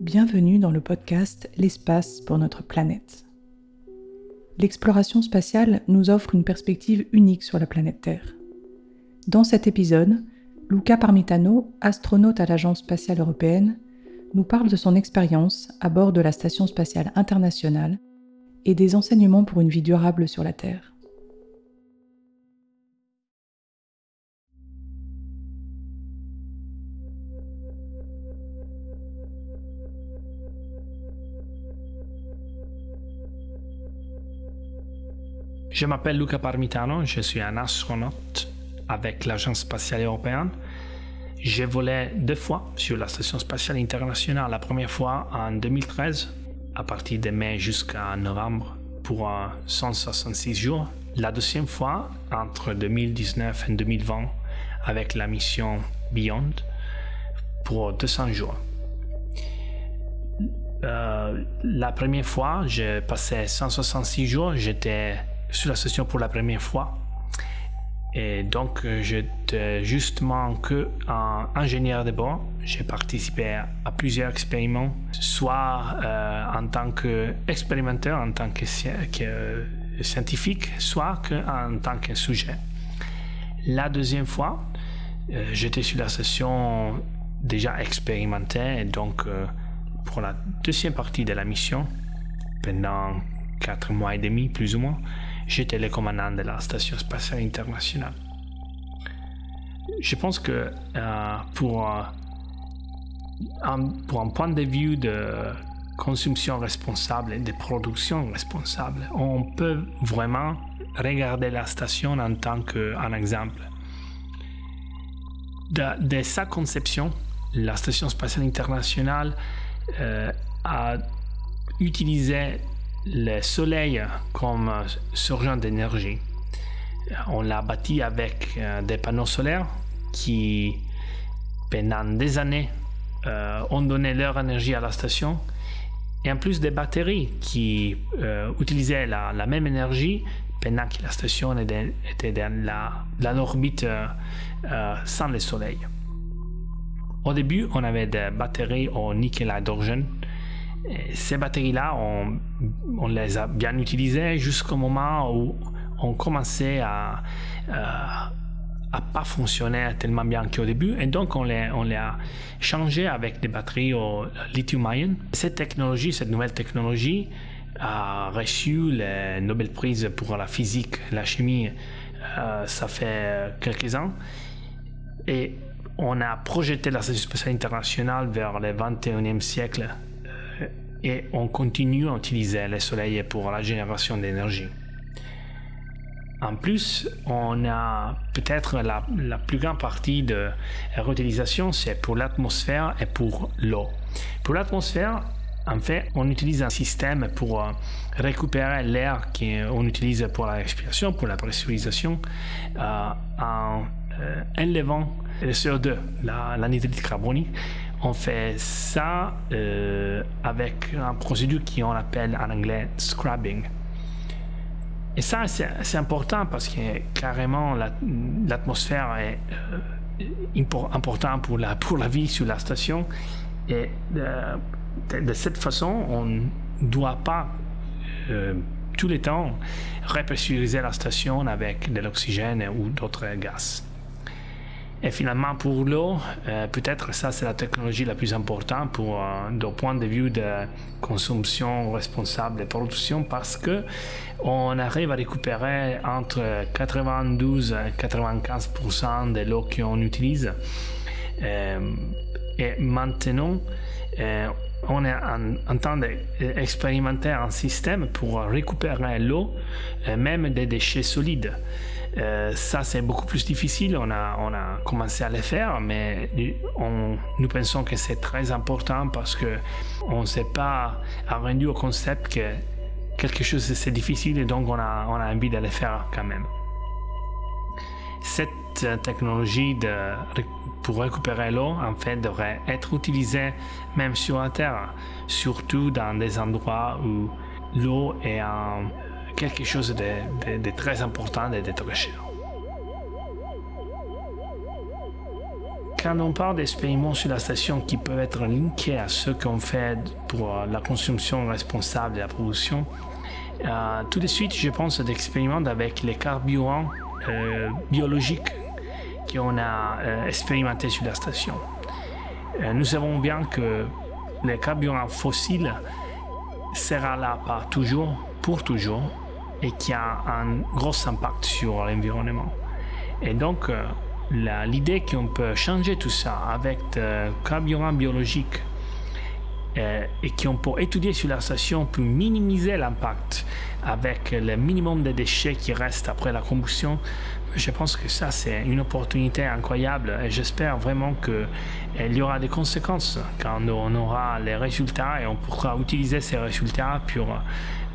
Bienvenue dans le podcast L'espace pour notre planète. L'exploration spatiale nous offre une perspective unique sur la planète Terre. Dans cet épisode, Luca Parmitano, astronaute à l'Agence spatiale européenne, nous parle de son expérience à bord de la Station spatiale internationale et des enseignements pour une vie durable sur la Terre. Je m'appelle Luca Parmitano, je suis un astronaute avec l'Agence spatiale européenne. J'ai volé deux fois sur la Station spatiale internationale. La première fois en 2013, à partir de mai jusqu'à novembre, pour 166 jours. La deuxième fois, entre 2019 et 2020, avec la mission Beyond, pour 200 jours. Euh, la première fois, j'ai passé 166 jours, j'étais sur la station pour la première fois. Et donc, euh, j'étais justement que ingénieur de bord. J'ai participé à plusieurs expériments, soit euh, en tant qu'expérimentateur, en tant que, scientifique, soit en tant que sujet. La deuxième fois, euh, j'étais sur la station déjà expérimentée, et donc pour la deuxième partie de la mission, pendant quatre mois et demi plus ou moins, j'étais le commandant de la Station spatiale internationale. Je pense que euh, pour, euh, un, pour un point de vue de consommation responsable de production responsable, on peut vraiment regarder la station en tant qu'un exemple. De, sa conception, la Station spatiale internationale euh, a utilisé le soleil comme surgent d'énergie. On l'a bâti avec euh, des panneaux solaires qui, pendant des années, euh, ont donné leur énergie à la station. Et en plus des batteries qui euh, utilisaient la, même énergie pendant que la station était, dans l'orbite sans le soleil. Au début, on avait des batteries au nickel hydrogène ces batteries-là, on, les a bien utilisées jusqu'au moment où on commençait à, ne euh, pas fonctionner tellement bien qu'au début. Et donc, on les, on les a changées avec des batteries au lithium-ion. Cette technologie, cette nouvelle technologie, a reçu le Nobel Prize pour la physique, la chimie, euh, ça fait quelques ans. Et on a projeté la spatiale internationale vers le 21e siècle et on continue à utiliser le soleil pour la génération d'énergie. En plus, on a peut-être la, plus grande partie de réutilisation, c'est pour l'atmosphère et pour l'eau. Pour l'atmosphère, en fait, on utilise un système pour euh, récupérer l'air qu'on utilise pour la respiration, pour la pressurisation, euh, en euh, le CO2, la, la nitrite carbonique, on fait ça euh, avec un procédure qu'on appelle en anglais scrubbing. Et ça, c'est important parce que carrément l'atmosphère est euh, importante pour la, pour la vie sur la station. Et euh, de, cette façon, on ne doit pas tous les temps repressuriser la station avec de l'oxygène ou d'autres gaz. Et finalement, pour l'eau, euh, peut-être ça, c'est la technologie la plus importante pour, euh, point de vue de consommation responsable et production parce que on arrive à récupérer entre 92 et 95% de l'eau qu'on utilise. Euh, et maintenant, euh, on est en, train d'expérimenter un système pour récupérer l'eau, même des déchets solides. Euh, ça, c'est beaucoup plus difficile. On a, on a commencé à le faire, mais on, nous pensons que c'est très important parce que on ne s'est pas rendu au concept que quelque chose c'est difficile et donc on a, on a envie de le faire quand même. Cette technologie de, pour récupérer l'eau, en fait, devrait être utilisée même sur la Terre, surtout dans des endroits où l'eau est en quelque chose de, très important et de très cher. quand on parle d'expériments sur la station qui peuvent être linkés à ceux qu'on fait pour la consommation responsable de la production, euh, tout de suite, je pense d'expériments avec les carburants euh, biologiques qu'on a euh, expérimentés sur la station. nous savons bien que les carburants fossiles sera là par toujours, pour toujours, et qui a un gros impact sur l'environnement. Et donc, l'idée qu'on peut changer tout ça avec des carburants biologiques euh, et qu'on peut étudier sur la station pour minimiser l'impact avec le minimum de déchets qui restent après la combustion, je pense que ça c'est une opportunité incroyable et j'espère vraiment qu'il y aura des conséquences quand on aura les résultats et on pourra utiliser ces résultats pour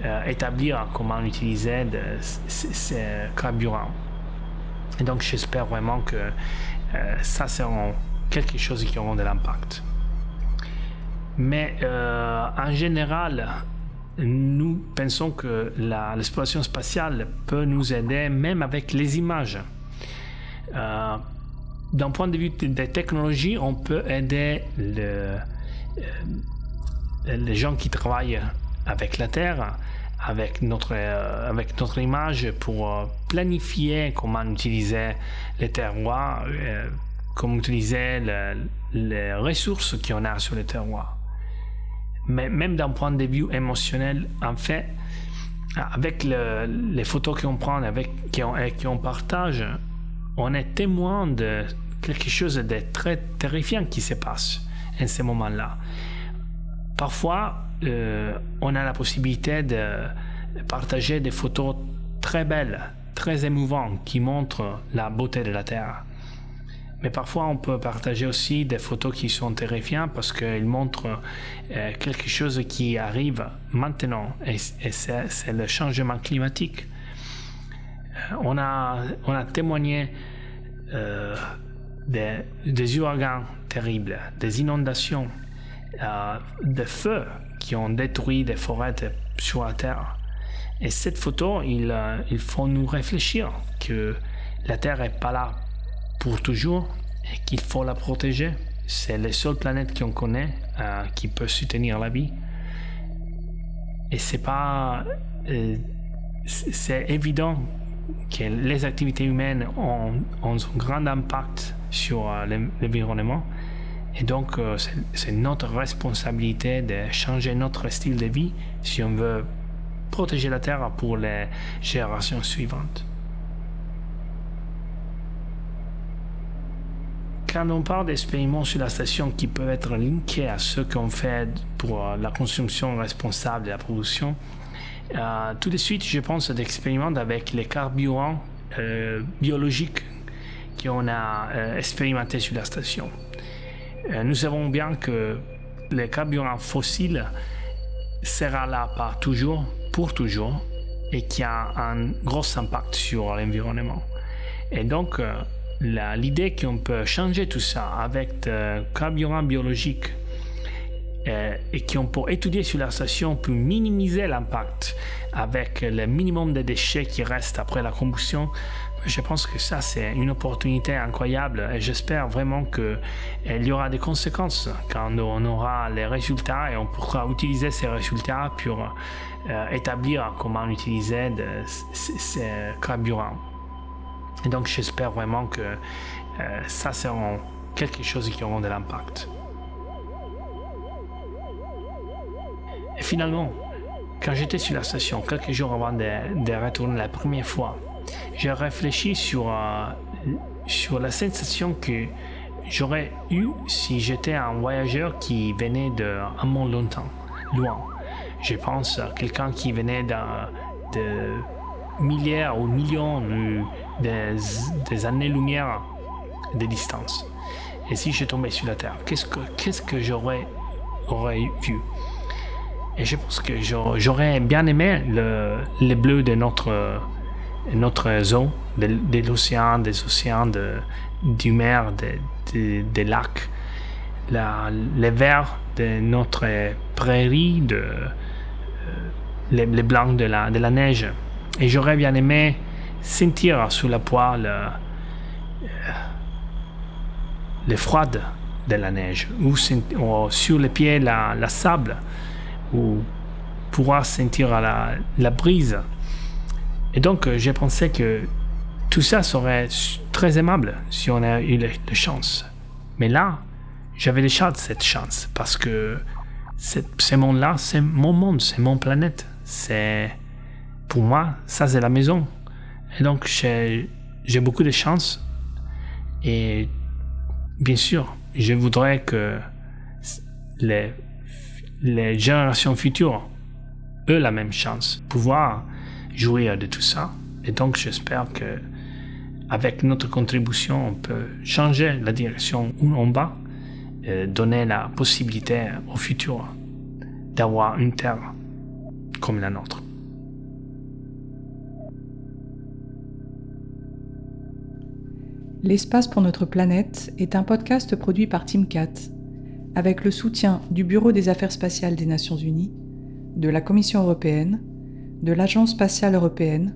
euh, établir comment utiliser ces carburants. Et donc j'espère vraiment que euh, ça sera quelque chose qui aura de l'impact. Mais euh, en général, nous pensons que l'exploration spatiale peut nous aider même avec les images. Euh, d'un point de vue des technologies, on peut aider le, les gens qui travaillent avec la Terre avec notre, euh, avec notre image pour euh, planifier comment utiliser les terroirs, euh, comment utiliser les ressources qu'on a sur les terroirs. Mais même d'un point de vue émotionnel, en fait, avec les photos qu'on prend avec, qu'on partage, on est témoin de quelque chose de très terrifiant qui se passe en ce moment-là. Parfois, euh, on a la possibilité de partager des photos très belles, très émouvantes, qui montrent la beauté de la Terre. Mais parfois, on peut partager aussi des photos qui sont terrifiantes parce qu'elles montrent euh, quelque chose qui arrive maintenant, et, c'est le changement climatique. Euh, on, a, on a témoigné des, des ouragans terribles, des inondations, des feux qui ont détruit des forêts sur la Terre. Et cette photo, il, euh, il faut nous réfléchir que la Terre n'est pas là pour toujours et qu'il faut la protéger. C'est la seule planète qu'on connaît euh, qui peut soutenir la vie. Et c'est pas. Euh, c'est évident que les activités humaines ont, un grand impact sur l'environnement et donc, euh, c'est notre responsabilité de changer notre style de vie si on veut protéger la Terre pour les générations suivantes. Quand on parle d'expériments sur la station qui peuvent être linkés à ceux qu'on fait pour euh, la consommation responsable de la production, euh, tout de suite, je pense d'expériments avec les carburants biologiques qu'on a expérimentés sur la station. Euh, nous savons bien que le carburant fossile sera là par toujours, pour toujours, et qui a un gros impact sur l'environnement. Et donc, euh, l'idée qu'on peut changer tout ça avec des carburants biologiques euh, et qu'on peut étudier sur la station pour minimiser l'impact avec le minimum de déchets qui restent après la combustion, je pense que ça, c'est une opportunité incroyable et j'espère vraiment qu'il y aura des conséquences quand on aura les résultats et on pourra utiliser ces résultats pour euh, établir comment utiliser ces carburants. Et donc, j'espère vraiment que euh, ça sera quelque chose qui aura de l'impact. Et finalement, quand j'étais sur la station, quelques jours avant de, retourner la première fois, j'ai réfléchi sur, euh, sur la sensation que j'aurais eue si j'étais un voyageur qui venait d'un monde longtemps, loin. Je pense à quelqu'un qui venait de milliers ou millions de, des, années-lumière de distance. Et si je tombais sur la Terre, qu'est-ce que, qu'est-ce que j'aurais aurais vu? Et je pense que j'aurais bien aimé le, le bleu de notre notre zone de, l'océan, des océans, de, du mer, des lacs, la, les verts de notre prairie, de, euh, les, blancs de la, de la neige. Et j'aurais bien aimé sentir sous la poêle euh, les froides de la neige, ou, sur les pieds la, sable, ou pouvoir sentir la, brise. Et donc j'ai pensé que tout ça serait très aimable si on a eu la chance. Mais là, j'avais déjà cette chance parce que ce monde-là, c'est mon monde, c'est mon planète. C'est pour moi, ça c'est la maison. Et donc j'ai beaucoup de chance. Et bien sûr, je voudrais que les, générations futures aient la même chance, pouvoir jouir de tout ça. Et donc j'espère que avec notre contribution, on peut changer la direction où on va, et donner la possibilité au futur d'avoir une terre comme la nôtre. L'espace pour notre planète est un podcast produit par TeamCat avec le soutien du Bureau des Affaires spatiales des Nations Unies, de la Commission européenne, de l'Agence spatiale européenne,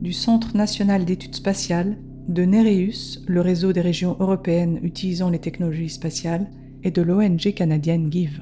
du Centre national d'études spatiales de Nereus, le réseau des régions européennes utilisant les technologies spatiales, et de l'ONG canadienne GIVE.